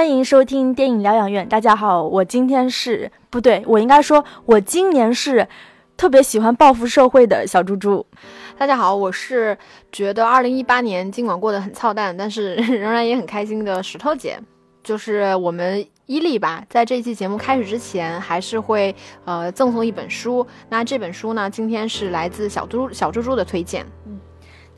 欢迎收听电影疗养院。大家好，我今天是不对，我应该说，我今年是特别喜欢报复社会的小猪猪。大家好，我是觉得二零一八年尽管过得很操蛋，但是 仍然也很开心的石头姐。就是我们伊利吧，在这期节目开始之前，还是会呃赠送一本书。那这本书呢，今天是来自小猪小猪猪的推荐。嗯。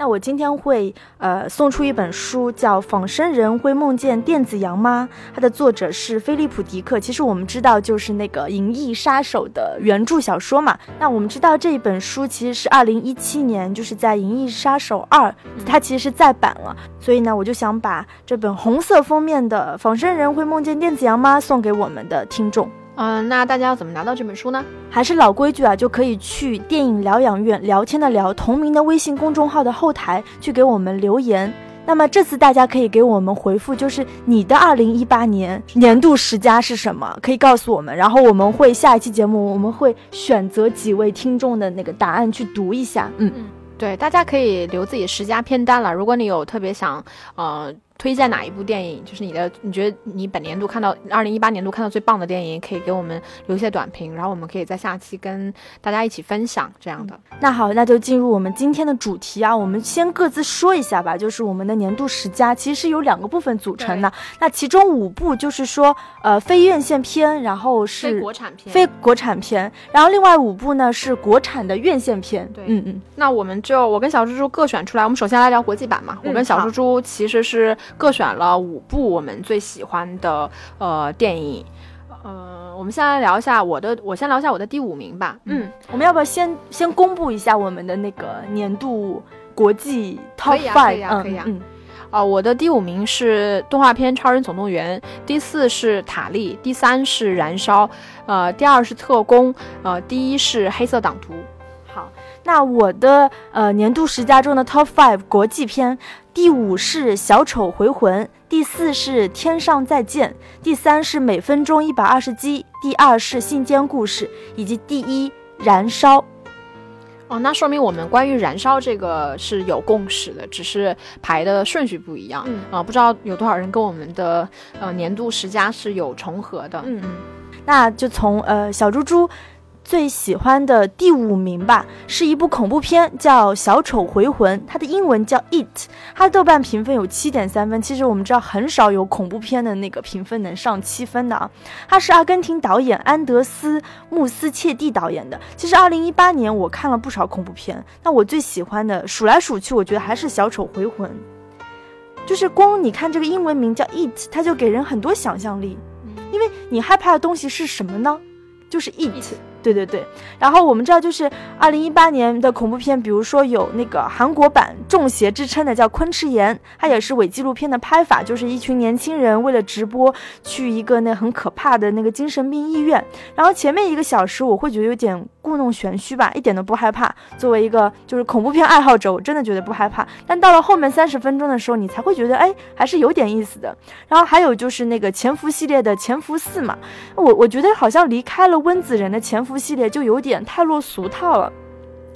那我今天会呃送出一本书，叫《仿生人会梦见电子羊吗》？它的作者是菲利普·迪克。其实我们知道，就是那个《银翼杀手》的原著小说嘛。那我们知道这一本书其实是二零一七年，就是在《银翼杀手二》，它其实是再版了。所以呢，我就想把这本红色封面的《仿生人会梦见电子羊吗》送给我们的听众。嗯，那大家要怎么拿到这本书呢？还是老规矩啊，就可以去电影疗养院聊天的聊同名的微信公众号的后台去给我们留言。那么这次大家可以给我们回复，就是你的二零一八年年度十佳是什么？可以告诉我们，然后我们会下一期节目我们会选择几位听众的那个答案去读一下。嗯，对，大家可以留自己十佳片单了。如果你有特别想，呃。推荐哪一部电影？就是你的，你觉得你本年度看到二零一八年度看到最棒的电影，可以给我们留下短评，然后我们可以在下期跟大家一起分享这样的。那好，那就进入我们今天的主题啊，我们先各自说一下吧。就是我们的年度十佳其实是由两个部分组成的，那其中五部就是说呃非院线片，然后是非国产片，非国产片，然后另外五部呢是国产的院线片。对，嗯嗯。那我们就我跟小猪猪各选出来，我们首先来聊国际版嘛。我跟小猪猪其实是。各选了五部我们最喜欢的呃电影，呃，我们先来聊一下我的，我先聊一下我的第五名吧。嗯，我们要不要先先公布一下我们的那个年度国际 top five？可以啊，可以啊。啊，我的第五名是动画片《超人总动员》，第四是《塔利》，第三是《燃烧》，呃，第二是《特工》，呃，第一是《黑色党徒》。好，那我的呃年度十佳中的 top five 国际片。第五是小丑回魂，第四是天上再见，第三是每分钟一百二十击，第二是信间故事，以及第一燃烧。哦，那说明我们关于燃烧这个是有共识的，只是排的顺序不一样。嗯啊，不知道有多少人跟我们的呃年度十佳是有重合的。嗯嗯，那就从呃小猪猪。最喜欢的第五名吧，是一部恐怖片，叫《小丑回魂》，它的英文叫 It，它的豆瓣评分有七点三分。其实我们知道很少有恐怖片的那个评分能上七分的啊。它是阿根廷导演安德斯穆斯切蒂导演的。其实二零一八年我看了不少恐怖片，那我最喜欢的数来数去，我觉得还是《小丑回魂》，就是光你看这个英文名叫 It，它就给人很多想象力，因为你害怕的东西是什么呢？就是 It。对对对，然后我们知道，就是二零一八年的恐怖片，比如说有那个韩国版《中邪》之称的叫《昆池岩》，它也是伪纪录片的拍法，就是一群年轻人为了直播去一个那很可怕的那个精神病医院，然后前面一个小时我会觉得有点故弄玄虚吧，一点都不害怕。作为一个就是恐怖片爱好者，我真的觉得不害怕。但到了后面三十分钟的时候，你才会觉得哎，还是有点意思的。然后还有就是那个潜伏系列的《潜伏四》嘛，我我觉得好像离开了温子仁的《潜伏》。系列就有点太落俗套了，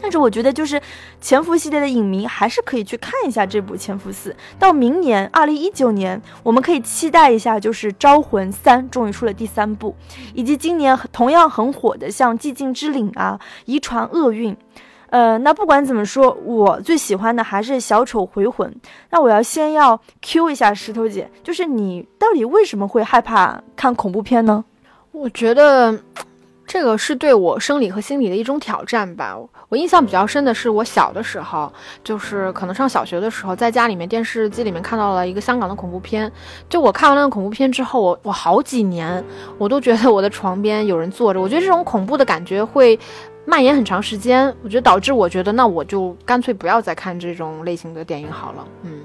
但是我觉得就是潜伏系列的影迷还是可以去看一下这部潜伏四。到明年二零一九年，我们可以期待一下，就是招魂三终于出了第三部，以及今年同样很火的像寂静之岭啊、遗传厄运。呃，那不管怎么说，我最喜欢的还是小丑回魂。那我要先要 Q 一下石头姐，就是你到底为什么会害怕看恐怖片呢？我觉得。这个是对我生理和心理的一种挑战吧。我印象比较深的是，我小的时候，就是可能上小学的时候，在家里面电视机里面看到了一个香港的恐怖片。就我看完那个恐怖片之后，我我好几年我都觉得我的床边有人坐着。我觉得这种恐怖的感觉会蔓延很长时间。我觉得导致我觉得，那我就干脆不要再看这种类型的电影好了。嗯。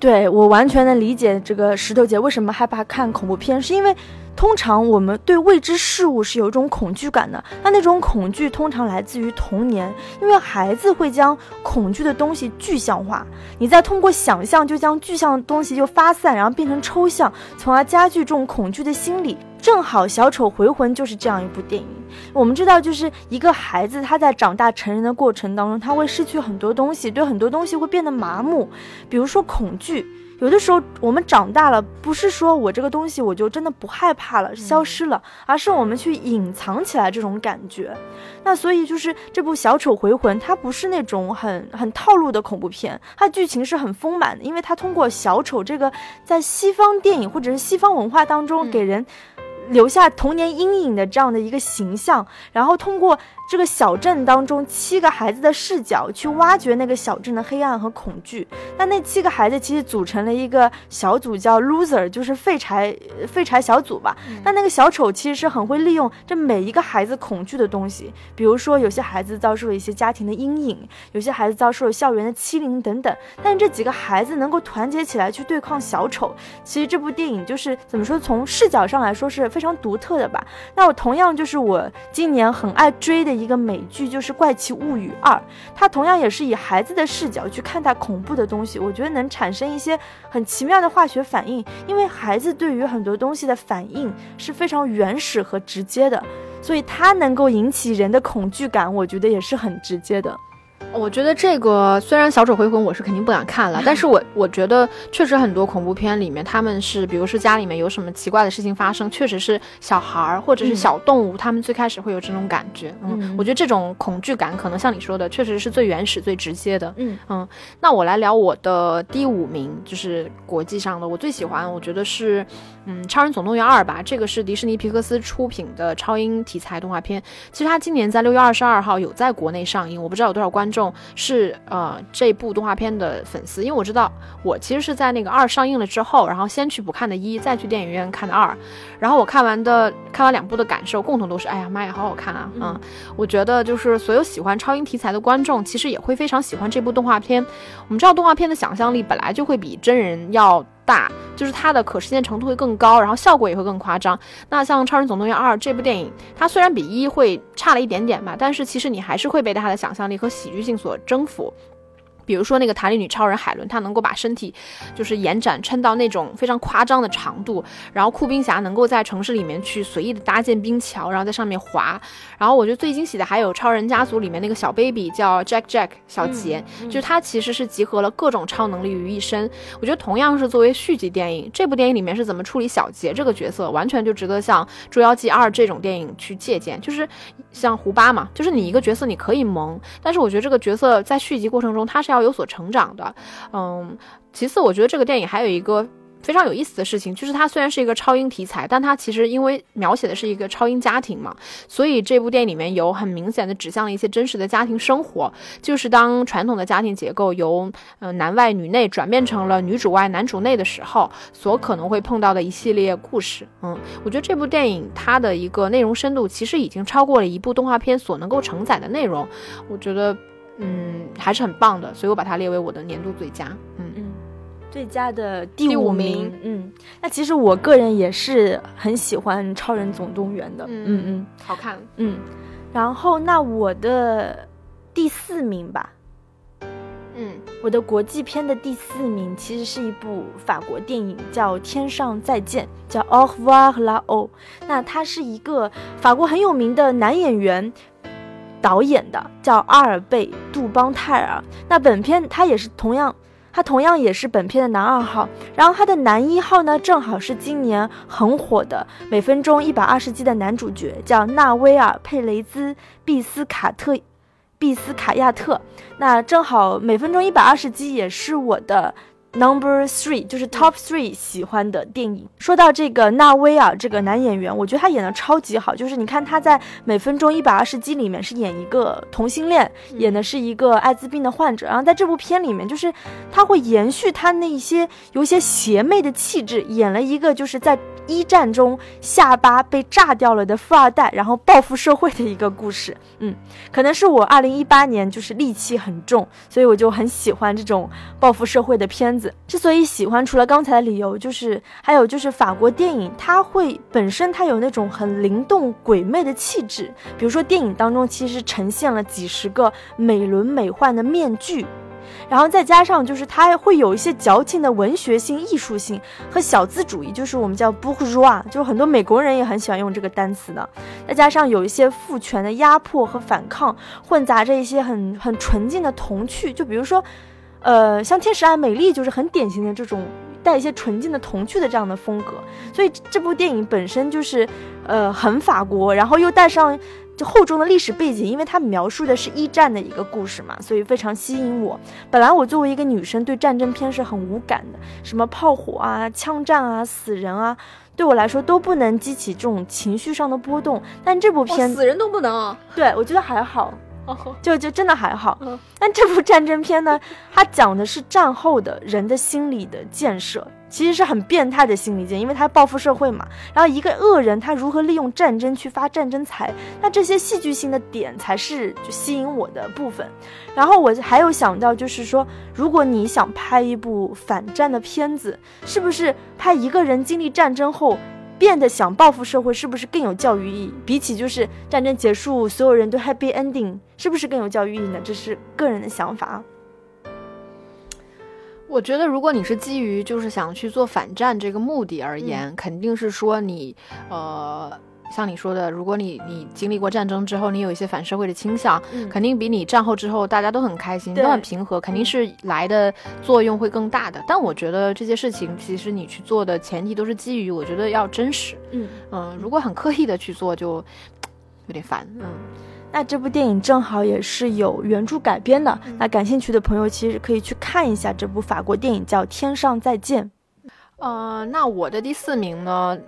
对我完全能理解这个石头姐为什么害怕看恐怖片，是因为通常我们对未知事物是有一种恐惧感的。那那种恐惧通常来自于童年，因为孩子会将恐惧的东西具象化，你再通过想象就将具象的东西就发散，然后变成抽象，从而加剧这种恐惧的心理。正好《小丑回魂》就是这样一部电影。我们知道，就是一个孩子他在长大成人的过程当中，他会失去很多东西，对很多东西会变得麻木，比如说恐惧。有的时候我们长大了，不是说我这个东西我就真的不害怕了，消失了，而是我们去隐藏起来这种感觉。那所以就是这部《小丑回魂》，它不是那种很很套路的恐怖片，它剧情是很丰满的，因为它通过小丑这个在西方电影或者是西方文化当中给人留下童年阴影的这样的一个形象，然后通过。这个小镇当中七个孩子的视角去挖掘那个小镇的黑暗和恐惧。那那七个孩子其实组成了一个小组，叫 loser，就是废柴废柴小组吧。那那个小丑其实是很会利用这每一个孩子恐惧的东西，比如说有些孩子遭受了一些家庭的阴影，有些孩子遭受了校园的欺凌等等。但是这几个孩子能够团结起来去对抗小丑，其实这部电影就是怎么说，从视角上来说是非常独特的吧。那我同样就是我今年很爱追的。一个美剧就是《怪奇物语二》，它同样也是以孩子的视角去看待恐怖的东西，我觉得能产生一些很奇妙的化学反应，因为孩子对于很多东西的反应是非常原始和直接的，所以它能够引起人的恐惧感，我觉得也是很直接的。我觉得这个虽然《小丑回魂》我是肯定不敢看了，但是我我觉得确实很多恐怖片里面他们是，比如说家里面有什么奇怪的事情发生，确实是小孩儿或者是小动物，他们最开始会有这种感觉。嗯，我觉得这种恐惧感可能像你说的，确实是最原始、最直接的。嗯嗯，那我来聊我的第五名，就是国际上的我最喜欢，我觉得是嗯《超人总动员二》吧。这个是迪士尼皮克斯出品的超英题材动画片。其实它今年在六月二十二号有在国内上映，我不知道有多少观众。是呃这部动画片的粉丝，因为我知道我其实是在那个二上映了之后，然后先去补看的一，再去电影院看的二，然后我看完的看完两部的感受，共同都是哎呀妈呀，好好看啊！嗯，我觉得就是所有喜欢超英题材的观众，其实也会非常喜欢这部动画片。我们知道动画片的想象力本来就会比真人要。大就是它的可实现程度会更高，然后效果也会更夸张。那像《超人总动员二》这部电影，它虽然比一会差了一点点吧，但是其实你还是会被它的想象力和喜剧性所征服。比如说那个弹力女超人海伦，她能够把身体就是延展撑到那种非常夸张的长度，然后酷冰侠能够在城市里面去随意的搭建冰桥，然后在上面滑。然后我觉得最惊喜的还有超人家族里面那个小 baby 叫 Jack Jack 小杰，就他其实是集合了各种超能力于一身。我觉得同样是作为续集电影，这部电影里面是怎么处理小杰这个角色，完全就值得像《捉妖记二》这种电影去借鉴。就是像胡巴嘛，就是你一个角色你可以萌，但是我觉得这个角色在续集过程中他是要。有所成长的，嗯，其次，我觉得这个电影还有一个非常有意思的事情，就是它虽然是一个超英题材，但它其实因为描写的是一个超英家庭嘛，所以这部电影里面有很明显的指向了一些真实的家庭生活，就是当传统的家庭结构由呃男外女内转变成了女主外男主内的时候，所可能会碰到的一系列故事。嗯，我觉得这部电影它的一个内容深度其实已经超过了一部动画片所能够承载的内容，我觉得。嗯，还是很棒的，所以我把它列为我的年度最佳。嗯嗯，最佳的第五名。嗯，那其实我个人也是很喜欢《超人总动员》的。嗯嗯，好看。嗯，然后那我的第四名吧。嗯，我的国际片的第四名其实是一部法国电影，叫《天上再见》，叫《Au revoir là-haut》。那他是一个法国很有名的男演员。导演的叫阿尔贝·杜邦泰尔，那本片他也是同样，他同样也是本片的男二号，然后他的男一号呢，正好是今年很火的每分钟一百二十集的男主角，叫纳威尔·佩雷兹·毕斯卡特，毕斯卡亚特，那正好每分钟一百二十集也是我的。Number three 就是 Top three 喜欢的电影。说到这个纳威尔这个男演员，我觉得他演的超级好。就是你看他在每分钟一百二十集里面是演一个同性恋，演的是一个艾滋病的患者。然后在这部片里面，就是他会延续他那一些有些邪魅的气质，演了一个就是在。一战中下巴被炸掉了的富二代，然后报复社会的一个故事。嗯，可能是我二零一八年就是戾气很重，所以我就很喜欢这种报复社会的片子。之所以喜欢，除了刚才的理由，就是还有就是法国电影，它会本身它有那种很灵动鬼魅的气质。比如说电影当中其实呈现了几十个美轮美奂的面具。然后再加上就是它会有一些矫情的文学性、艺术性和小资主义，就是我们叫 bourgeois，就是很多美国人也很喜欢用这个单词的。再加上有一些父权的压迫和反抗，混杂着一些很很纯净的童趣，就比如说，呃，像《天使爱美丽》就是很典型的这种带一些纯净的童趣的这样的风格。所以这部电影本身就是，呃，很法国，然后又带上。就厚重的历史背景，因为它描述的是一战的一个故事嘛，所以非常吸引我。本来我作为一个女生，对战争片是很无感的，什么炮火啊、枪战啊、死人啊，对我来说都不能激起这种情绪上的波动。但这部片死人都不能，对我觉得还好，就就真的还好。但这部战争片呢，它讲的是战后的人的心理的建设。其实是很变态的心理建，因为他报复社会嘛。然后一个恶人他如何利用战争去发战争财，那这些戏剧性的点才是就吸引我的部分。然后我还有想到，就是说，如果你想拍一部反战的片子，是不是拍一个人经历战争后变得想报复社会，是不是更有教育意义？比起就是战争结束所有人都 happy ending，是不是更有教育意义呢？这是个人的想法。我觉得，如果你是基于就是想去做反战这个目的而言，肯定是说你，呃，像你说的，如果你你经历过战争之后，你有一些反社会的倾向，肯定比你战后之后大家都很开心，都很平和，肯定是来的作用会更大的。但我觉得这些事情，其实你去做的前提都是基于，我觉得要真实。嗯嗯，如果很刻意的去做，就有点烦。嗯。那这部电影正好也是有原著改编的，那感兴趣的朋友其实可以去看一下这部法国电影，叫《天上再见》。呃，那我的第四名呢，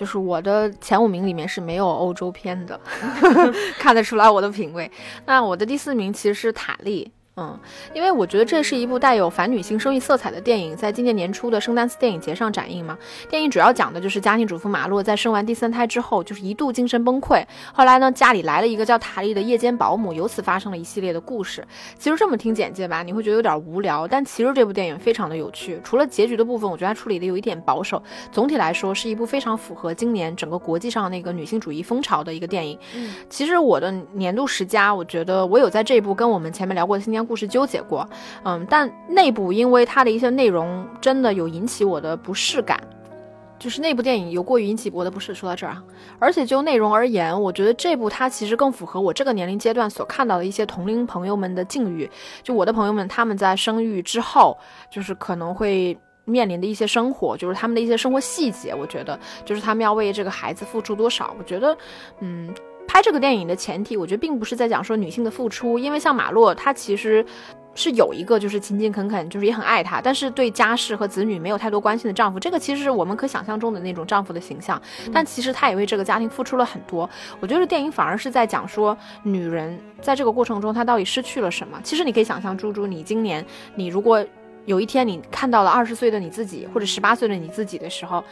就是我的前五名里面是没有欧洲片的，看得出来我的品味。那我的第四名其实是《塔利》。嗯，因为我觉得这是一部带有反女性生育色彩的电影，在今年年初的圣丹斯电影节上展映嘛。电影主要讲的就是家庭主妇马洛在生完第三胎之后，就是一度精神崩溃。后来呢，家里来了一个叫塔莉的夜间保姆，由此发生了一系列的故事。其实这么听简介吧，你会觉得有点无聊，但其实这部电影非常的有趣。除了结局的部分，我觉得它处理的有一点保守。总体来说，是一部非常符合今年整个国际上那个女性主义风潮的一个电影。嗯，其实我的年度十佳，我觉得我有在这一部跟我们前面聊过的新疆。故事纠结过，嗯，但内部因为它的一些内容真的有引起我的不适感，就是那部电影有过于引起我的不适。说到这儿啊，而且就内容而言，我觉得这部它其实更符合我这个年龄阶段所看到的一些同龄朋友们的境遇。就我的朋友们，他们在生育之后，就是可能会面临的一些生活，就是他们的一些生活细节。我觉得，就是他们要为这个孩子付出多少。我觉得，嗯。拍这个电影的前提，我觉得并不是在讲说女性的付出，因为像马洛，她其实是有一个就是勤勤恳恳，就是也很爱她，但是对家事和子女没有太多关心的丈夫。这个其实是我们可想象中的那种丈夫的形象，但其实她也为这个家庭付出了很多。我觉得电影反而是在讲说女人在这个过程中她到底失去了什么。其实你可以想象，猪猪，你今年你如果有一天你看到了二十岁的你自己，或者十八岁的你自己的时候。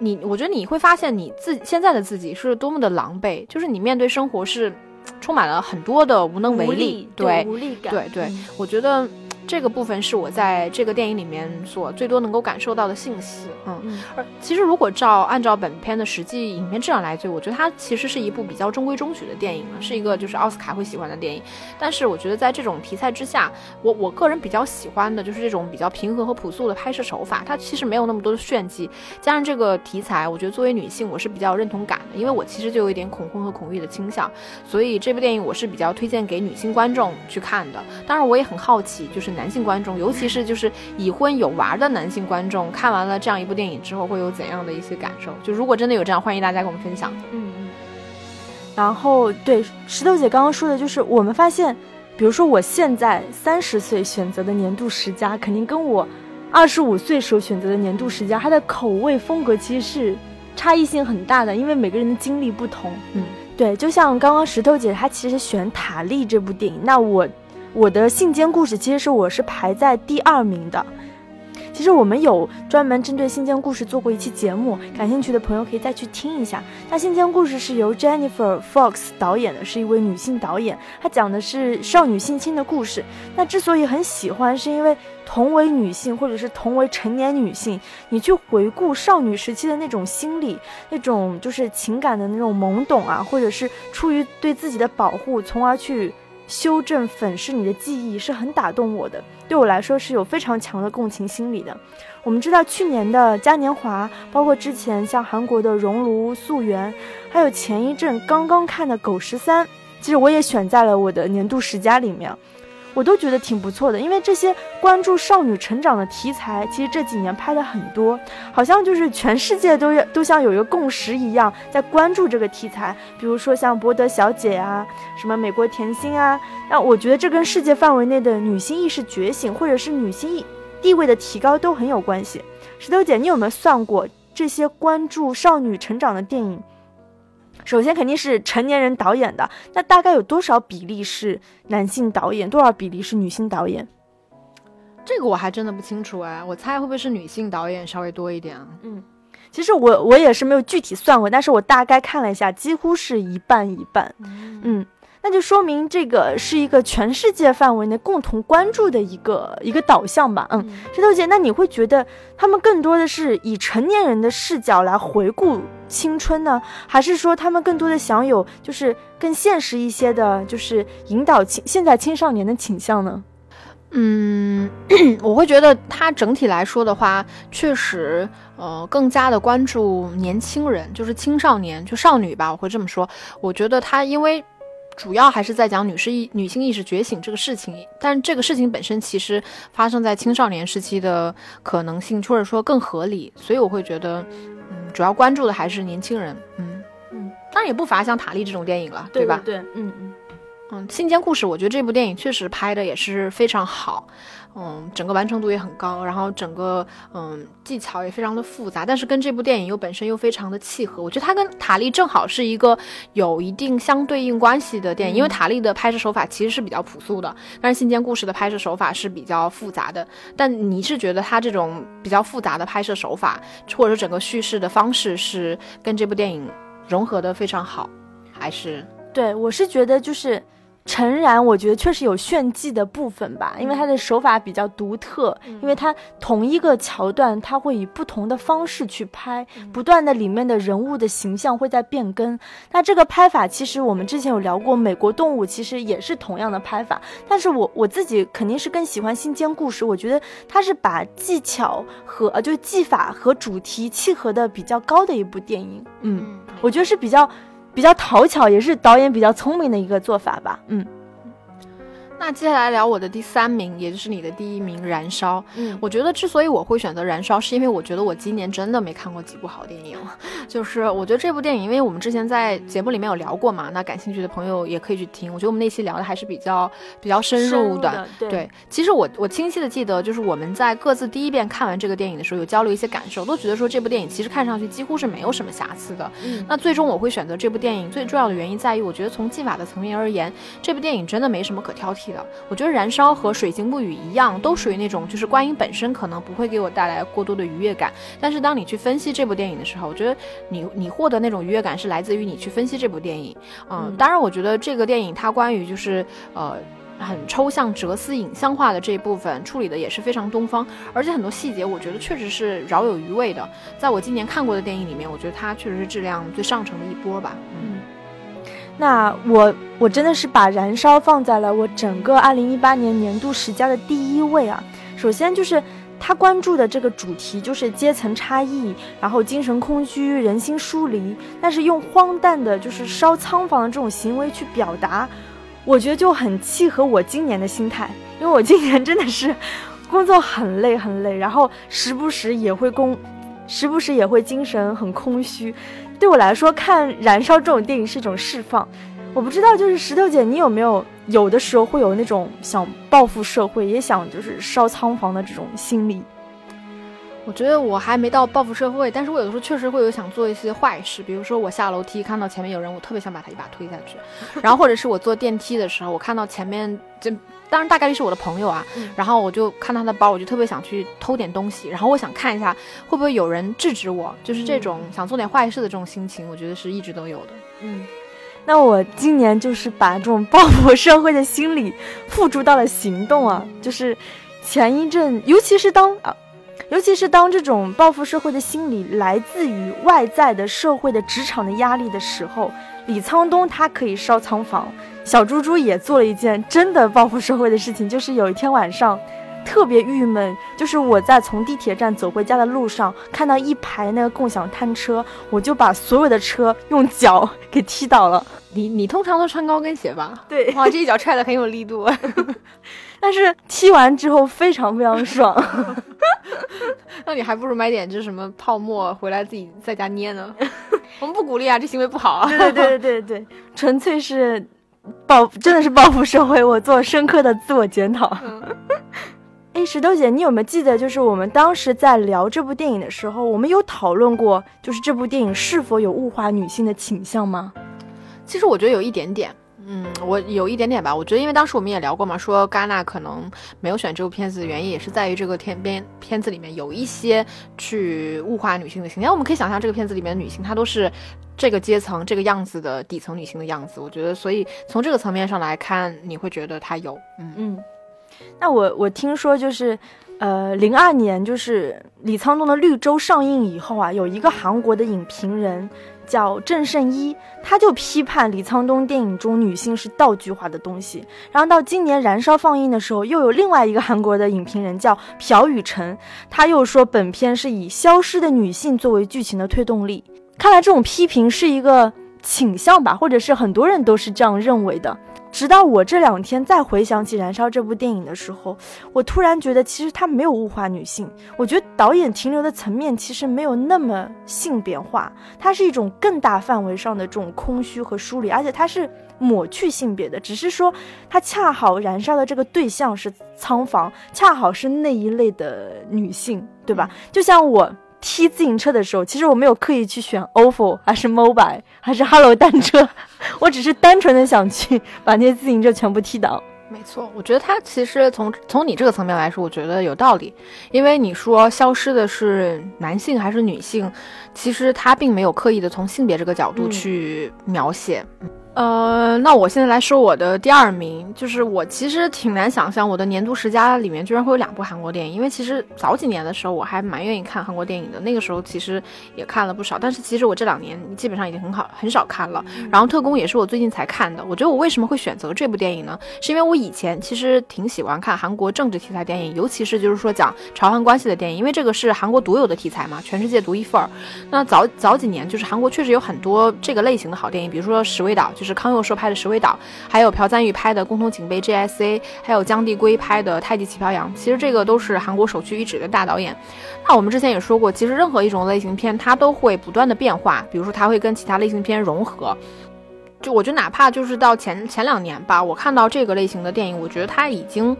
你，我觉得你会发现你自现在的自己是多么的狼狈，就是你面对生活是充满了很多的无能为力，对，无力感，对对，我觉得。这个部分是我在这个电影里面所最多能够感受到的信息，嗯，而其实如果照按照本片的实际影片质量来做，我觉得它其实是一部比较中规中矩的电影了，是一个就是奥斯卡会喜欢的电影。但是我觉得在这种题材之下，我我个人比较喜欢的就是这种比较平和和朴素的拍摄手法，它其实没有那么多的炫技，加上这个题材，我觉得作为女性我是比较认同感的，因为我其实就有一点恐婚和恐育的倾向，所以这部电影我是比较推荐给女性观众去看的。当然我也很好奇，就是。男性观众，尤其是就是已婚有娃的男性观众，看完了这样一部电影之后，会有怎样的一些感受？就如果真的有这样，欢迎大家跟我们分享。嗯嗯。然后对石头姐刚刚说的，就是我们发现，比如说我现在三十岁选择的年度十佳，肯定跟我二十五岁时候选择的年度十佳，它的口味风格其实是差异性很大的，因为每个人的经历不同。嗯，对，就像刚刚石头姐她其实选《塔利》这部电影，那我。我的信笺故事其实是我是排在第二名的。其实我们有专门针对信笺故事做过一期节目，感兴趣的朋友可以再去听一下。那信笺故事是由 Jennifer Fox 导演的，是一位女性导演，她讲的是少女性侵的故事。那之所以很喜欢，是因为同为女性，或者是同为成年女性，你去回顾少女时期的那种心理，那种就是情感的那种懵懂啊，或者是出于对自己的保护，从而去。修正、粉饰你的记忆，是很打动我的。对我来说是有非常强的共情心理的。我们知道去年的嘉年华，包括之前像韩国的熔炉、素媛，还有前一阵刚刚看的《狗十三》，其实我也选在了我的年度十佳里面。我都觉得挺不错的，因为这些关注少女成长的题材，其实这几年拍的很多，好像就是全世界都要都像有一个共识一样，在关注这个题材。比如说像《博德小姐》啊，什么《美国甜心》啊，那我觉得这跟世界范围内的女性意识觉醒，或者是女性意地位的提高都很有关系。石头姐，你有没有算过这些关注少女成长的电影？首先肯定是成年人导演的，那大概有多少比例是男性导演，多少比例是女性导演？这个我还真的不清楚哎，我猜会不会是女性导演稍微多一点啊？嗯，其实我我也是没有具体算过，但是我大概看了一下，几乎是一半一半。嗯。那就说明这个是一个全世界范围内共同关注的一个一个导向吧。嗯，石头姐，那你会觉得他们更多的是以成年人的视角来回顾青春呢，还是说他们更多的想有就是更现实一些的，就是引导青现在青少年的倾向呢？嗯，我会觉得它整体来说的话，确实呃更加的关注年轻人，就是青少年，就少女吧。我会这么说。我觉得它因为。主要还是在讲女士意女性意识觉醒这个事情，但这个事情本身其实发生在青少年时期的可能性，或者说更合理，所以我会觉得，嗯，主要关注的还是年轻人，嗯。嗯，当然也不乏像塔利这种电影了，对吧？对，嗯嗯。嗯，信间故事，我觉得这部电影确实拍的也是非常好。嗯，整个完成度也很高，然后整个嗯技巧也非常的复杂，但是跟这部电影又本身又非常的契合。我觉得它跟塔利正好是一个有一定相对应关系的电影，因为塔利的拍摄手法其实是比较朴素的，但是信间故事的拍摄手法是比较复杂的。但你是觉得它这种比较复杂的拍摄手法，或者整个叙事的方式是跟这部电影融合的非常好，还是？对我是觉得就是。诚然，我觉得确实有炫技的部分吧，因为他的手法比较独特，因为他同一个桥段，他会以不同的方式去拍，不断的里面的人物的形象会在变更。那这个拍法，其实我们之前有聊过，美国动物其实也是同样的拍法，但是我我自己肯定是更喜欢新间故事，我觉得它是把技巧和呃就是技法和主题契合的比较高的一部电影。嗯，我觉得是比较。比较讨巧，也是导演比较聪明的一个做法吧。嗯。那接下来聊我的第三名，也就是你的第一名《燃烧》。嗯，我觉得之所以我会选择《燃烧》，是因为我觉得我今年真的没看过几部好电影。就是我觉得这部电影，因为我们之前在节目里面有聊过嘛，那感兴趣的朋友也可以去听。我觉得我们那期聊的还是比较比较深入的。对，其实我我清晰的记得，就是我们在各自第一遍看完这个电影的时候，有交流一些感受，都觉得说这部电影其实看上去几乎是没有什么瑕疵的。嗯，那最终我会选择这部电影，最重要的原因在于，我觉得从技法的层面而言，这部电影真的没什么可挑剔。我觉得《燃烧》和《水晶物语》一样，都属于那种就是观影本身可能不会给我带来过多的愉悦感，但是当你去分析这部电影的时候，我觉得你你获得那种愉悦感是来自于你去分析这部电影。嗯，当然，我觉得这个电影它关于就是呃很抽象、哲思、影像化的这一部分处理的也是非常东方，而且很多细节我觉得确实是饶有余味的。在我今年看过的电影里面，我觉得它确实是质量最上乘的一波吧。嗯。那我我真的是把《燃烧》放在了我整个二零一八年年度十佳的第一位啊。首先就是他关注的这个主题就是阶层差异，然后精神空虚、人心疏离，但是用荒诞的，就是烧仓房的这种行为去表达，我觉得就很契合我今年的心态。因为我今年真的是工作很累很累，然后时不时也会工，时不时也会精神很空虚。对我来说，看《燃烧》这种电影是一种释放。我不知道，就是石头姐，你有没有有的时候会有那种想报复社会，也想就是烧仓房的这种心理？我觉得我还没到报复社会，但是我有的时候确实会有想做一些坏事，比如说我下楼梯看到前面有人，我特别想把他一把推下去。然后或者是我坐电梯的时候，我看到前面就。当然，大概率是我的朋友啊，然后我就看他的包，我就特别想去偷点东西，然后我想看一下会不会有人制止我，就是这种想做点坏事的这种心情，我觉得是一直都有的。嗯，那我今年就是把这种报复社会的心理付诸到了行动啊，就是前一阵，尤其是当啊，尤其是当这种报复社会的心理来自于外在的社会的职场的压力的时候。李沧东他可以烧仓房，小猪猪也做了一件真的报复社会的事情，就是有一天晚上。特别郁闷，就是我在从地铁站走回家的路上，看到一排那个共享单车，我就把所有的车用脚给踢倒了。你你通常都穿高跟鞋吧？对，哇，这一脚踹的很有力度，但是踢完之后非常非常爽。那你还不如买点就是什么泡沫回来自己在家捏呢。我们不鼓励啊，这行为不好啊。对对对对对，纯粹是报，真的是报复社会。我做深刻的自我检讨。哎，石头姐，你有没有记得，就是我们当时在聊这部电影的时候，我们有讨论过，就是这部电影是否有物化女性的倾向吗？其实我觉得有一点点，嗯，我有一点点吧。我觉得，因为当时我们也聊过嘛，说戛纳可能没有选这部片子的原因，也是在于这个片片片子里面有一些去物化女性的形象。我们可以想象，这个片子里面的女性，她都是这个阶层、这个样子的底层女性的样子。我觉得，所以从这个层面上来看，你会觉得她有，嗯嗯。那我我听说就是，呃，零二年就是李沧东的《绿洲》上映以后啊，有一个韩国的影评人叫郑胜一，他就批判李沧东电影中女性是道具化的东西。然后到今年《燃烧》放映的时候，又有另外一个韩国的影评人叫朴宇成，他又说本片是以消失的女性作为剧情的推动力。看来这种批评是一个倾向吧，或者是很多人都是这样认为的。直到我这两天再回想起《燃烧》这部电影的时候，我突然觉得，其实它没有物化女性。我觉得导演停留的层面其实没有那么性别化，它是一种更大范围上的这种空虚和疏离，而且它是抹去性别的，只是说它恰好燃烧的这个对象是仓房，恰好是那一类的女性，对吧？就像我。踢自行车的时候，其实我没有刻意去选 ofo 还是 mobile 还是 hello 单车，我只是单纯的想去把那些自行车全部踢倒。没错，我觉得他其实从从你这个层面来说，我觉得有道理，因为你说消失的是男性还是女性，其实他并没有刻意的从性别这个角度去描写。呃，那我现在来说我的第二名，就是我其实挺难想象我的年度十佳里面居然会有两部韩国电影，因为其实早几年的时候我还蛮愿意看韩国电影的，那个时候其实也看了不少，但是其实我这两年基本上已经很好很少看了。然后特工也是我最近才看的，我觉得我为什么会选择这部电影呢？是因为我以前其实挺喜欢看韩国政治题材电影，尤其是就是说讲朝韩关系的电影，因为这个是韩国独有的题材嘛，全世界独一份儿。那早早几年就是韩国确实有很多这个类型的好电影，比如说《十味岛》。就是康佑硕拍的《石尾岛》，还有朴赞玉拍的《共同警备 G.S.A》，还有姜帝圭拍的《太极旗飘扬》。其实这个都是韩国首屈一指的大导演。那我们之前也说过，其实任何一种类型片，它都会不断的变化。比如说，它会跟其他类型片融合。就我觉得，哪怕就是到前前两年吧，我看到这个类型的电影，我觉得它已经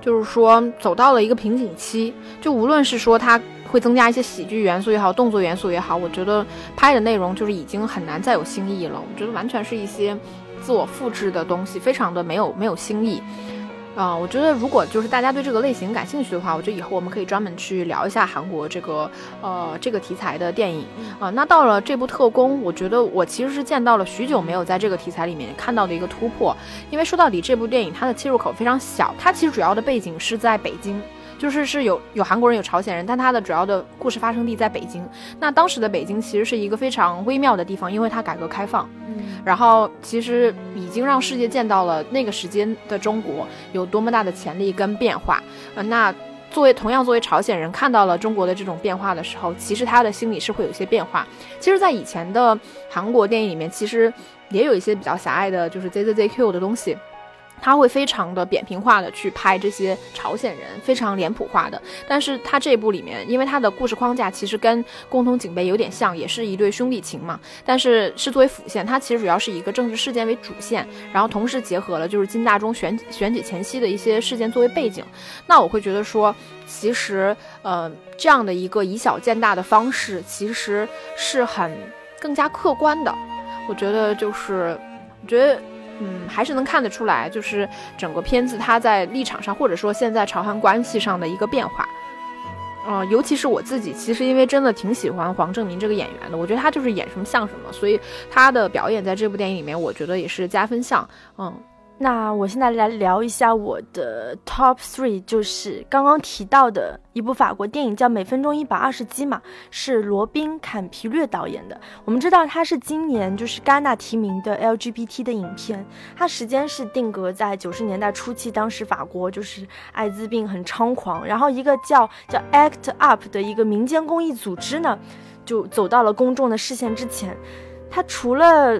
就是说走到了一个瓶颈期。就无论是说它。会增加一些喜剧元素也好，动作元素也好，我觉得拍的内容就是已经很难再有新意了。我觉得完全是一些自我复制的东西，非常的没有没有新意。啊，我觉得如果就是大家对这个类型感兴趣的话，我觉得以后我们可以专门去聊一下韩国这个呃这个题材的电影啊。那到了这部特工，我觉得我其实是见到了许久没有在这个题材里面看到的一个突破，因为说到底这部电影它的切入口非常小，它其实主要的背景是在北京。就是是有有韩国人有朝鲜人，但它的主要的故事发生地在北京。那当时的北京其实是一个非常微妙的地方，因为它改革开放，嗯，然后其实已经让世界见到了那个时间的中国有多么大的潜力跟变化。呃，那作为同样作为朝鲜人看到了中国的这种变化的时候，其实他的心里是会有一些变化。其实，在以前的韩国电影里面，其实也有一些比较狭隘的，就是 ZZZQ 的东西。他会非常的扁平化的去拍这些朝鲜人，非常脸谱化的。但是他这部里面，因为他的故事框架其实跟《共同警备》有点像，也是一对兄弟情嘛。但是是作为辅线，它其实主要是以一个政治事件为主线，然后同时结合了就是金大中选选举前夕的一些事件作为背景。那我会觉得说，其实呃这样的一个以小见大的方式，其实是很更加客观的。我觉得就是，我觉得。嗯，还是能看得出来，就是整个片子它在立场上，或者说现在朝韩关系上的一个变化。嗯，尤其是我自己，其实因为真的挺喜欢黄正明这个演员的，我觉得他就是演什么像什么，所以他的表演在这部电影里面，我觉得也是加分项。嗯。那我现在来聊一下我的 top three，就是刚刚提到的一部法国电影，叫《每分钟一百二十击》嘛，是罗宾·坎皮略导演的。我们知道他是今年就是戛纳提名的 LGBT 的影片，它时间是定格在九十年代初期，当时法国就是艾滋病很猖狂，然后一个叫叫 Act Up 的一个民间公益组织呢，就走到了公众的视线之前。它除了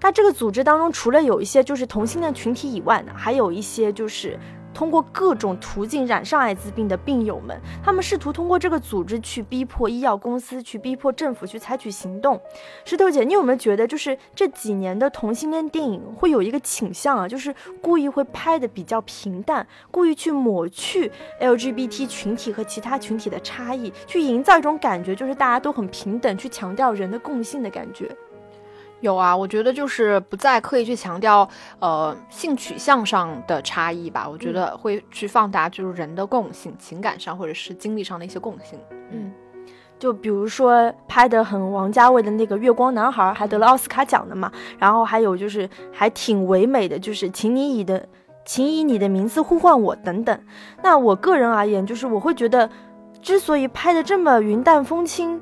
那这个组织当中，除了有一些就是同性恋群体以外呢，还有一些就是通过各种途径染上艾滋病的病友们，他们试图通过这个组织去逼迫医药公司，去逼迫政府去采取行动。石头姐，你有没有觉得就是这几年的同性恋电影会有一个倾向啊，就是故意会拍的比较平淡，故意去抹去 LGBT 群体和其他群体的差异，去营造一种感觉，就是大家都很平等，去强调人的共性的感觉。有啊，我觉得就是不再刻意去强调，呃，性取向上的差异吧。我觉得会去放大就是人的共性，情感上或者是经历上的一些共性。嗯，就比如说拍的很王家卫的那个《月光男孩》，还得了奥斯卡奖的嘛。然后还有就是还挺唯美的，就是请你以的，请以你的名字呼唤我等等。那我个人而言，就是我会觉得，之所以拍的这么云淡风轻。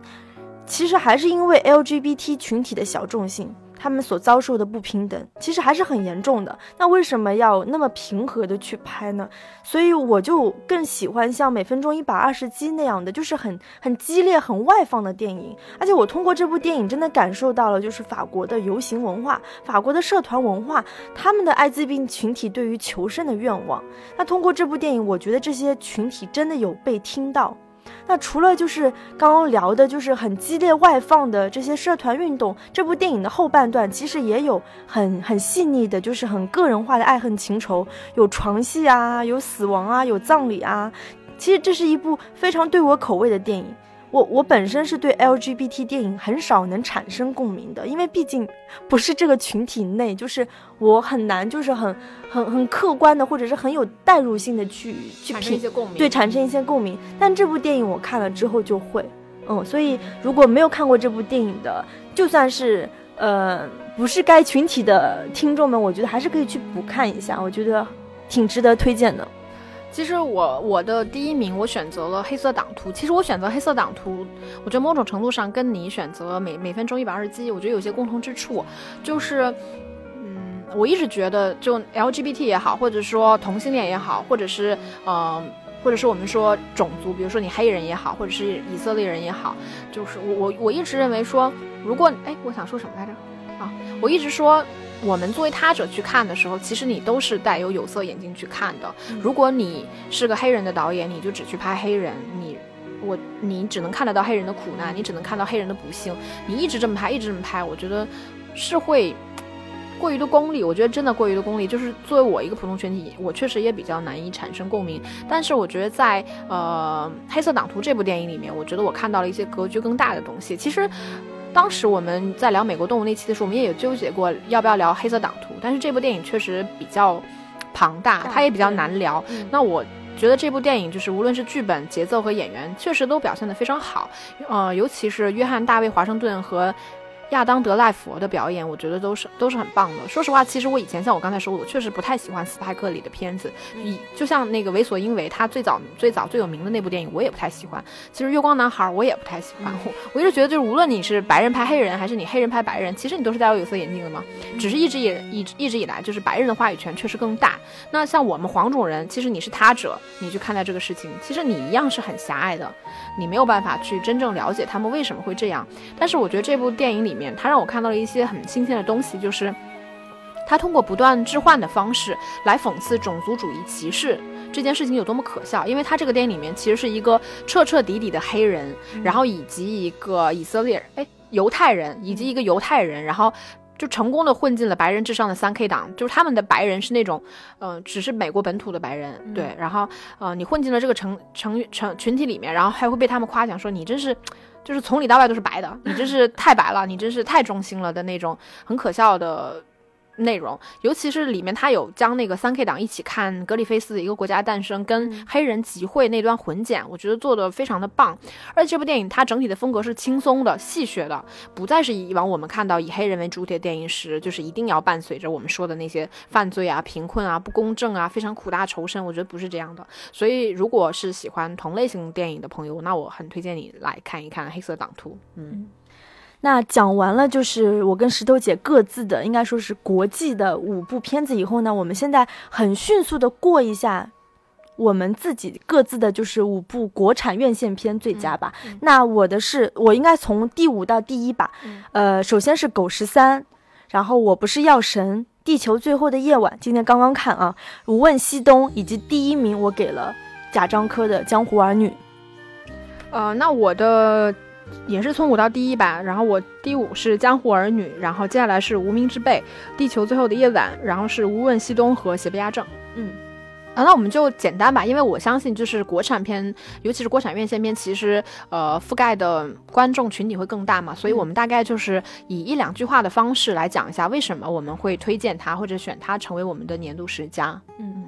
其实还是因为 LGBT 群体的小众性，他们所遭受的不平等，其实还是很严重的。那为什么要那么平和的去拍呢？所以我就更喜欢像每分钟一百二十集那样的，就是很很激烈、很外放的电影。而且我通过这部电影，真的感受到了，就是法国的游行文化、法国的社团文化，他们的艾滋病群体对于求生的愿望。那通过这部电影，我觉得这些群体真的有被听到。那除了就是刚刚聊的，就是很激烈外放的这些社团运动，这部电影的后半段其实也有很很细腻的，就是很个人化的爱恨情仇，有床戏啊，有死亡啊，有葬礼啊。其实这是一部非常对我口味的电影。我我本身是对 LGBT 电影很少能产生共鸣的，因为毕竟不是这个群体内，就是我很难，就是很很很客观的，或者是很有代入性的去去品对，产生一些共鸣。但这部电影我看了之后就会，嗯，所以如果没有看过这部电影的，就算是呃不是该群体的听众们，我觉得还是可以去补看一下，我觉得挺值得推荐的。其实我我的第一名我选择了黑色党徒。其实我选择黑色党徒，我觉得某种程度上跟你选择每每分钟一百二十七，我觉得有些共同之处，就是，嗯，我一直觉得就 LGBT 也好，或者说同性恋也好，或者是嗯，或者是我们说种族，比如说你黑人也好，或者是以色列人也好，就是我我我一直认为说，如果哎，我想说什么来着？啊，我一直说。我们作为他者去看的时候，其实你都是带有有色眼镜去看的。如果你是个黑人的导演，你就只去拍黑人，你我你只能看得到黑人的苦难，你只能看到黑人的不幸。你一直这么拍，一直这么拍，我觉得是会过于的功利。我觉得真的过于的功利，就是作为我一个普通群体，我确实也比较难以产生共鸣。但是我觉得在呃《黑色党徒》这部电影里面，我觉得我看到了一些格局更大的东西。其实。当时我们在聊美国动物那期的时候，我们也有纠结过要不要聊黑色党徒，但是这部电影确实比较庞大，它也比较难聊。那我觉得这部电影就是无论是剧本、节奏和演员，确实都表现得非常好。呃，尤其是约翰·大卫·华盛顿和。亚当·德赖佛的表演，我觉得都是都是很棒的。说实话，其实我以前像我刚才说，我确实不太喜欢斯派克里的片子。以就像那个为所应为，他最早最早最有名的那部电影，我也不太喜欢。其实《月光男孩》我也不太喜欢。我 我一直觉得，就是无论你是白人拍黑人，还是你黑人拍白人，其实你都是戴有有色眼镜的嘛。只是一直以一一直以来，就是白人的话语权确实更大。那像我们黄种人，其实你是他者，你去看待这个事情，其实你一样是很狭隘的。你没有办法去真正了解他们为什么会这样。但是我觉得这部电影里面，它让我看到了一些很新鲜的东西，就是他通过不断置换的方式来讽刺种族主义歧视这件事情有多么可笑。因为他这个电影里面其实是一个彻彻底底的黑人，然后以及一个以色列哎犹太人，以及一个犹太人，然后。就成功的混进了白人至上的三 K 党，就是他们的白人是那种，呃，只是美国本土的白人，对，然后，呃，你混进了这个成成成群体里面，然后还会被他们夸奖说你真是，就是从里到外都是白的，你真是太白了，你真是太忠心了的那种很可笑的内容，尤其是里面他有将那个三 K 党一起看格里菲斯的一个国家诞生跟黑人集会那段混剪，我觉得做的非常的棒。而且这部电影它整体的风格是轻松的、戏谑的，不再是以往我们看到以黑人为主体的电影时，就是一定要伴随着我们说的那些犯罪啊、贫困啊、不公正啊、非常苦大仇深。我觉得不是这样的。所以如果是喜欢同类型电影的朋友，那我很推荐你来看一看《黑色党徒》。嗯。那讲完了，就是我跟石头姐各自的，应该说是国际的五部片子以后呢，我们现在很迅速的过一下我们自己各自的，就是五部国产院线片最佳吧。那我的是，我应该从第五到第一吧。呃，首先是《狗十三》，然后《我不是药神》，《地球最后的夜晚》，今天刚刚看啊，《无问西东》，以及第一名我给了贾樟柯的《江湖儿女》。呃，那我的。也是从五到第一吧，然后我第五是《江湖儿女》，然后接下来是《无名之辈》，《地球最后的夜晚》，然后是《无问西东》和《邪不压正》。嗯，啊，那我们就简单吧，因为我相信就是国产片，尤其是国产院线片，其实呃覆盖的观众群体会更大嘛，所以我们大概就是以一两句话的方式来讲一下为什么我们会推荐它或者选它成为我们的年度十佳。嗯，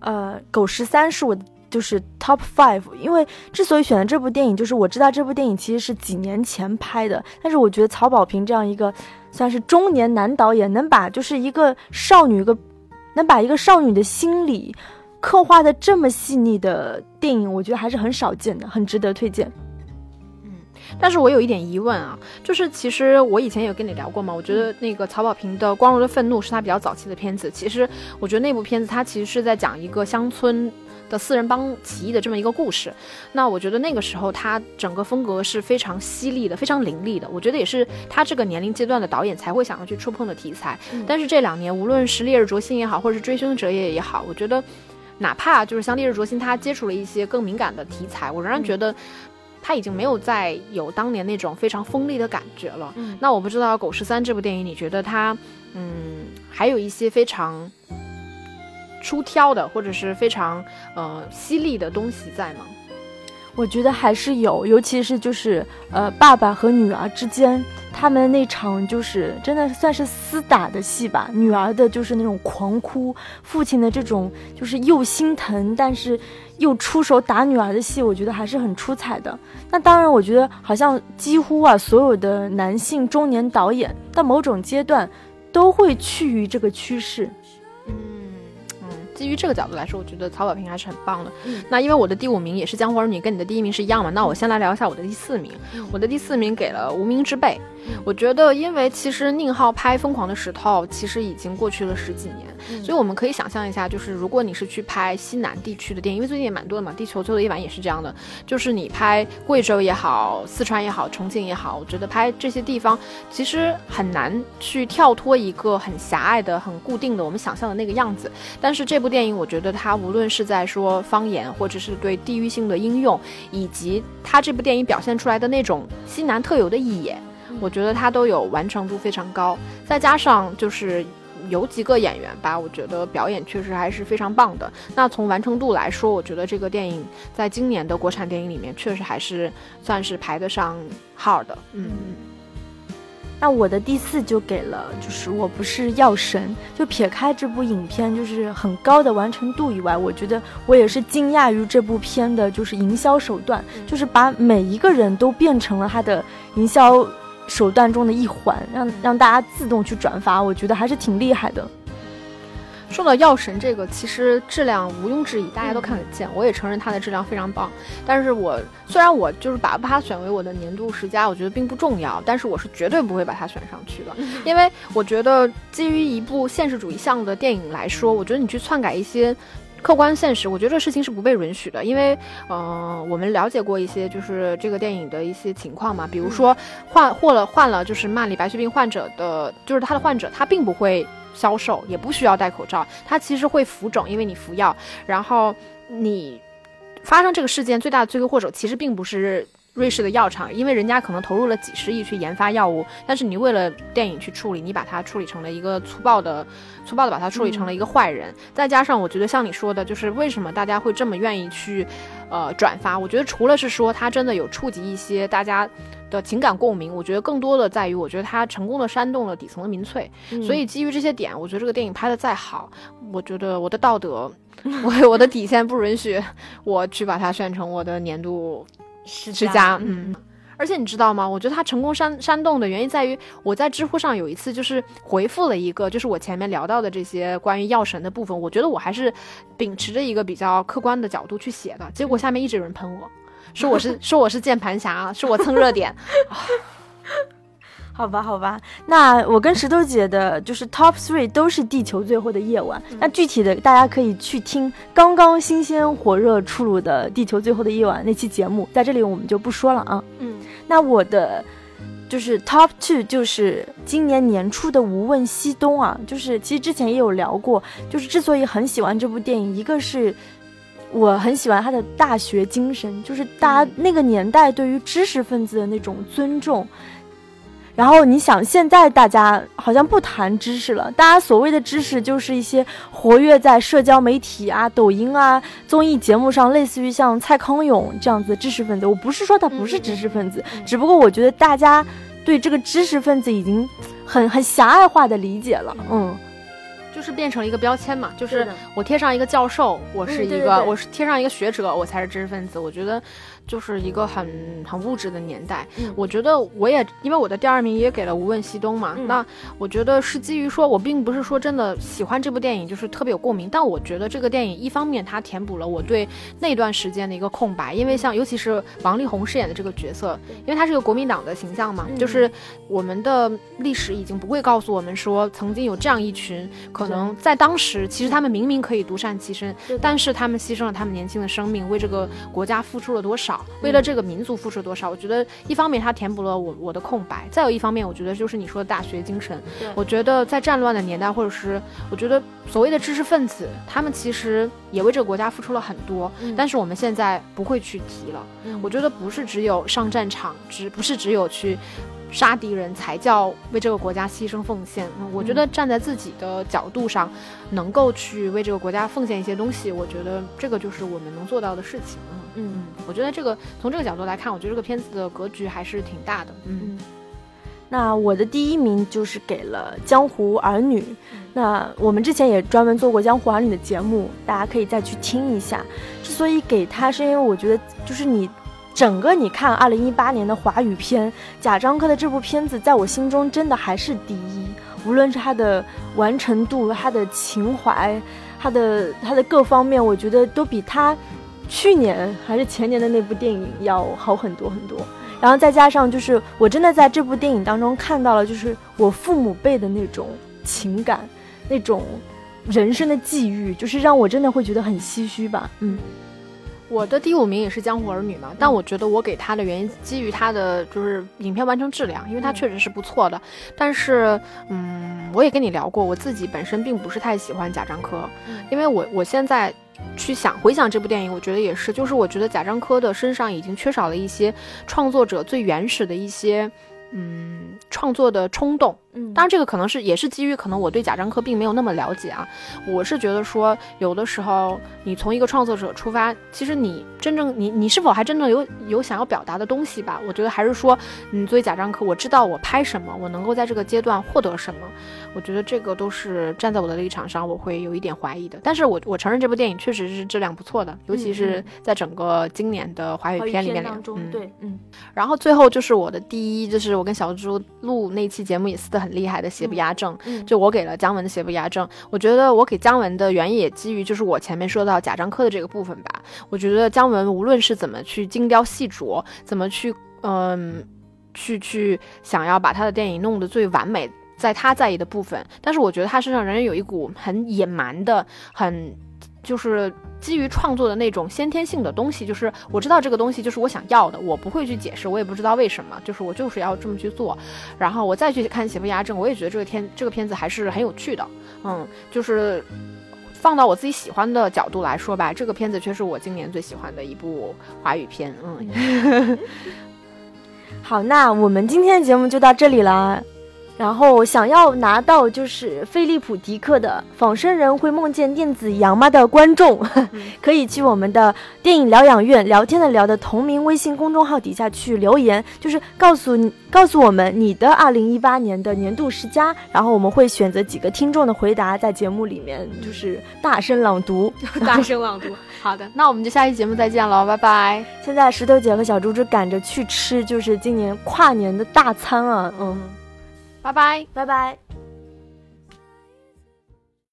呃，狗十三是我。就是 top five，因为之所以选择这部电影，就是我知道这部电影其实是几年前拍的，但是我觉得曹保平这样一个算是中年男导演，能把就是一个少女一个能把一个少女的心理刻画的这么细腻的电影，我觉得还是很少见的，很值得推荐。嗯，但是我有一点疑问啊，就是其实我以前有跟你聊过嘛，我觉得那个曹保平的《光荣的愤怒》是他比较早期的片子，其实我觉得那部片子他其实是在讲一个乡村。的四人帮起义的这么一个故事，那我觉得那个时候他整个风格是非常犀利的，非常凌厉的。我觉得也是他这个年龄阶段的导演才会想要去触碰的题材。但是这两年，无论是《烈日灼心》也好，或者是《追凶者也》也好，我觉得哪怕就是像《烈日灼心》，他接触了一些更敏感的题材，我仍然觉得他已经没有再有当年那种非常锋利的感觉了。那我不知道《狗十三》这部电影，你觉得它嗯还有一些非常。出挑的或者是非常呃犀利的东西在吗？我觉得还是有，尤其是就是呃爸爸和女儿之间他们那场就是真的算是厮打的戏吧。女儿的就是那种狂哭，父亲的这种就是又心疼但是又出手打女儿的戏，我觉得还是很出彩的。那当然，我觉得好像几乎啊所有的男性中年导演到某种阶段都会趋于这个趋势。基于这个角度来说，我觉得曹保平还是很棒的。那因为我的第五名也是《江湖儿女》，跟你的第一名是一样嘛。那我先来聊一下我的第四名。我的第四名给了《无名之辈》。我觉得，因为其实宁浩拍《疯狂的石头》其实已经过去了十几年，所以我们可以想象一下，就是如果你是去拍西南地区的电影，因为最近也蛮多的嘛，《地球最后的夜晚》也是这样的，就是你拍贵州也好、四川也好、重庆也好，我觉得拍这些地方其实很难去跳脱一个很狭隘的、很固定的我们想象的那个样子。但是这部电影，我觉得它无论是在说方言，或者是对地域性的应用，以及它这部电影表现出来的那种西南特有的野。我觉得他都有完成度非常高，再加上就是有几个演员吧，我觉得表演确实还是非常棒的。那从完成度来说，我觉得这个电影在今年的国产电影里面确实还是算是排得上号的。嗯，那我的第四就给了，就是我不是药神。就撇开这部影片就是很高的完成度以外，我觉得我也是惊讶于这部片的就是营销手段，就是把每一个人都变成了他的营销。手段中的一环，让让大家自动去转发，我觉得还是挺厉害的。说到《药神》这个，其实质量毋庸置疑，大家都看得见。我也承认它的质量非常棒。但是我虽然我就是把它选为我的年度十佳，我觉得并不重要，但是我是绝对不会把它选上去的，因为我觉得基于一部现实主义向的电影来说，我觉得你去篡改一些。客观现实，我觉得这个事情是不被允许的，因为，嗯，我们了解过一些就是这个电影的一些情况嘛，比如说换或了换了就是曼里白血病患者的，就是他的患者他并不会消瘦，也不需要戴口罩，他其实会浮肿，因为你服药，然后你发生这个事件最大的罪魁祸首其实并不是。瑞士的药厂，因为人家可能投入了几十亿去研发药物，但是你为了电影去处理，你把它处理成了一个粗暴的、粗暴的把它处理成了一个坏人。再加上我觉得像你说的，就是为什么大家会这么愿意去，呃，转发？我觉得除了是说它真的有触及一些大家的情感共鸣，我觉得更多的在于，我觉得它成功的煽动了底层的民粹。所以基于这些点，我觉得这个电影拍的再好，我觉得我的道德，我我的底线不允许我去把它选成我的年度。之家，嗯，而且你知道吗？我觉得他成功煽煽动的原因在于，我在知乎上有一次就是回复了一个，就是我前面聊到的这些关于药神的部分，我觉得我还是秉持着一个比较客观的角度去写的，结果下面一直有人喷我，说我是 说我是键盘侠，说我蹭热点。好吧，好吧，那我跟石头姐的就是 top three 都是地球最后的夜晚。那具体的大家可以去听刚刚新鲜火热出炉的地球最后的夜晚那期节目，在这里我们就不说了啊。嗯，那我的就是 top two 就是今年年初的无问西东啊，就是其实之前也有聊过，就是之所以很喜欢这部电影，一个是我很喜欢他的大学精神，就是大家那个年代对于知识分子的那种尊重。然后你想，现在大家好像不谈知识了，大家所谓的知识就是一些活跃在社交媒体啊、抖音啊、综艺节目上，类似于像蔡康永这样子的知识分子。我不是说他不是知识分子，只不过我觉得大家对这个知识分子已经很很狭隘化的理解了，嗯。就是变成了一个标签嘛，就是我贴上一个教授，我是一个，我是贴上一个学者，我才是知识分子。我觉得就是一个很很物质的年代。我觉得我也因为我的第二名也给了无问西东嘛，那我觉得是基于说我并不是说真的喜欢这部电影，就是特别有共鸣。但我觉得这个电影一方面它填补了我对那段时间的一个空白，因为像尤其是王力宏饰演的这个角色，因为他是个国民党的形象嘛，就是我们的历史已经不会告诉我们说曾经有这样一群可。可能在当时，其实他们明明可以独善其身，但是他们牺牲了他们年轻的生命，为这个国家付出了多少，为了这个民族付出了多少？我觉得一方面它填补了我我的空白，再有一方面，我觉得就是你说的大学精神。我觉得在战乱的年代，或者是我觉得所谓的知识分子，他们其实也为这个国家付出了很多，但是我们现在不会去提了。我觉得不是只有上战场，只不是只有去。杀敌人才叫为这个国家牺牲奉献。我觉得站在自己的角度上，能够去为这个国家奉献一些东西，我觉得这个就是我们能做到的事情。嗯嗯，我觉得这个从这个角度来看，我觉得这个片子的格局还是挺大的。嗯，那我的第一名就是给了《江湖儿女》。那我们之前也专门做过《江湖儿女》的节目，大家可以再去听一下。之所以给他，是因为我觉得就是你。整个你看，二零一八年的华语片，贾樟柯的这部片子，在我心中真的还是第一。无论是他的完成度、他的情怀、他的他的各方面，我觉得都比他去年还是前年的那部电影要好很多很多。然后再加上，就是我真的在这部电影当中看到了，就是我父母辈的那种情感，那种人生的际遇，就是让我真的会觉得很唏嘘吧。嗯。我的第五名也是《江湖儿女》嘛，但我觉得我给他的原因基于他的就是影片完成质量，因为他确实是不错的。但是，嗯，我也跟你聊过，我自己本身并不是太喜欢贾樟柯，因为我我现在去想回想这部电影，我觉得也是，就是我觉得贾樟柯的身上已经缺少了一些创作者最原始的一些。嗯，创作的冲动，嗯，当然这个可能是也是基于可能我对贾樟柯并没有那么了解啊。我是觉得说，有的时候你从一个创作者出发，其实你真正你你是否还真正有有想要表达的东西吧？我觉得还是说，你作为贾樟柯，我知道我拍什么，我能够在这个阶段获得什么。我觉得这个都是站在我的立场上，我会有一点怀疑的。但是我我承认这部电影确实是质量不错的，尤其是在整个今年的华语片里面当中，对，嗯。然后最后就是我的第一，就是我跟小猪录那期节目也撕的很厉害的邪不压正，就我给了姜文的邪不压正。我觉得我给姜文的原因也基于就是我前面说到贾樟柯的这个部分吧。我觉得姜文无论是怎么去精雕细琢，怎么去嗯去去想要把他的电影弄得最完美。在他在意的部分，但是我觉得他身上仍然有一股很野蛮的、很就是基于创作的那种先天性的东西。就是我知道这个东西就是我想要的，我不会去解释，我也不知道为什么，就是我就是要这么去做。然后我再去看《邪不压正》，我也觉得这个片这个片子还是很有趣的。嗯，就是放到我自己喜欢的角度来说吧，这个片子却是我今年最喜欢的一部华语片。嗯。好，那我们今天的节目就到这里了。然后想要拿到就是菲利普迪克的《仿生人会梦见电子羊吗》的观众，可以去我们的电影疗养院聊天的聊的同名微信公众号底下去留言，就是告诉你告诉我们你的二零一八年的年度十佳，然后我们会选择几个听众的回答在节目里面就是大声朗读，大声朗读。好的，那我们就下期节目再见了，拜拜。现在石头姐和小猪猪赶着去吃就是今年跨年的大餐啊，嗯。拜拜，拜拜。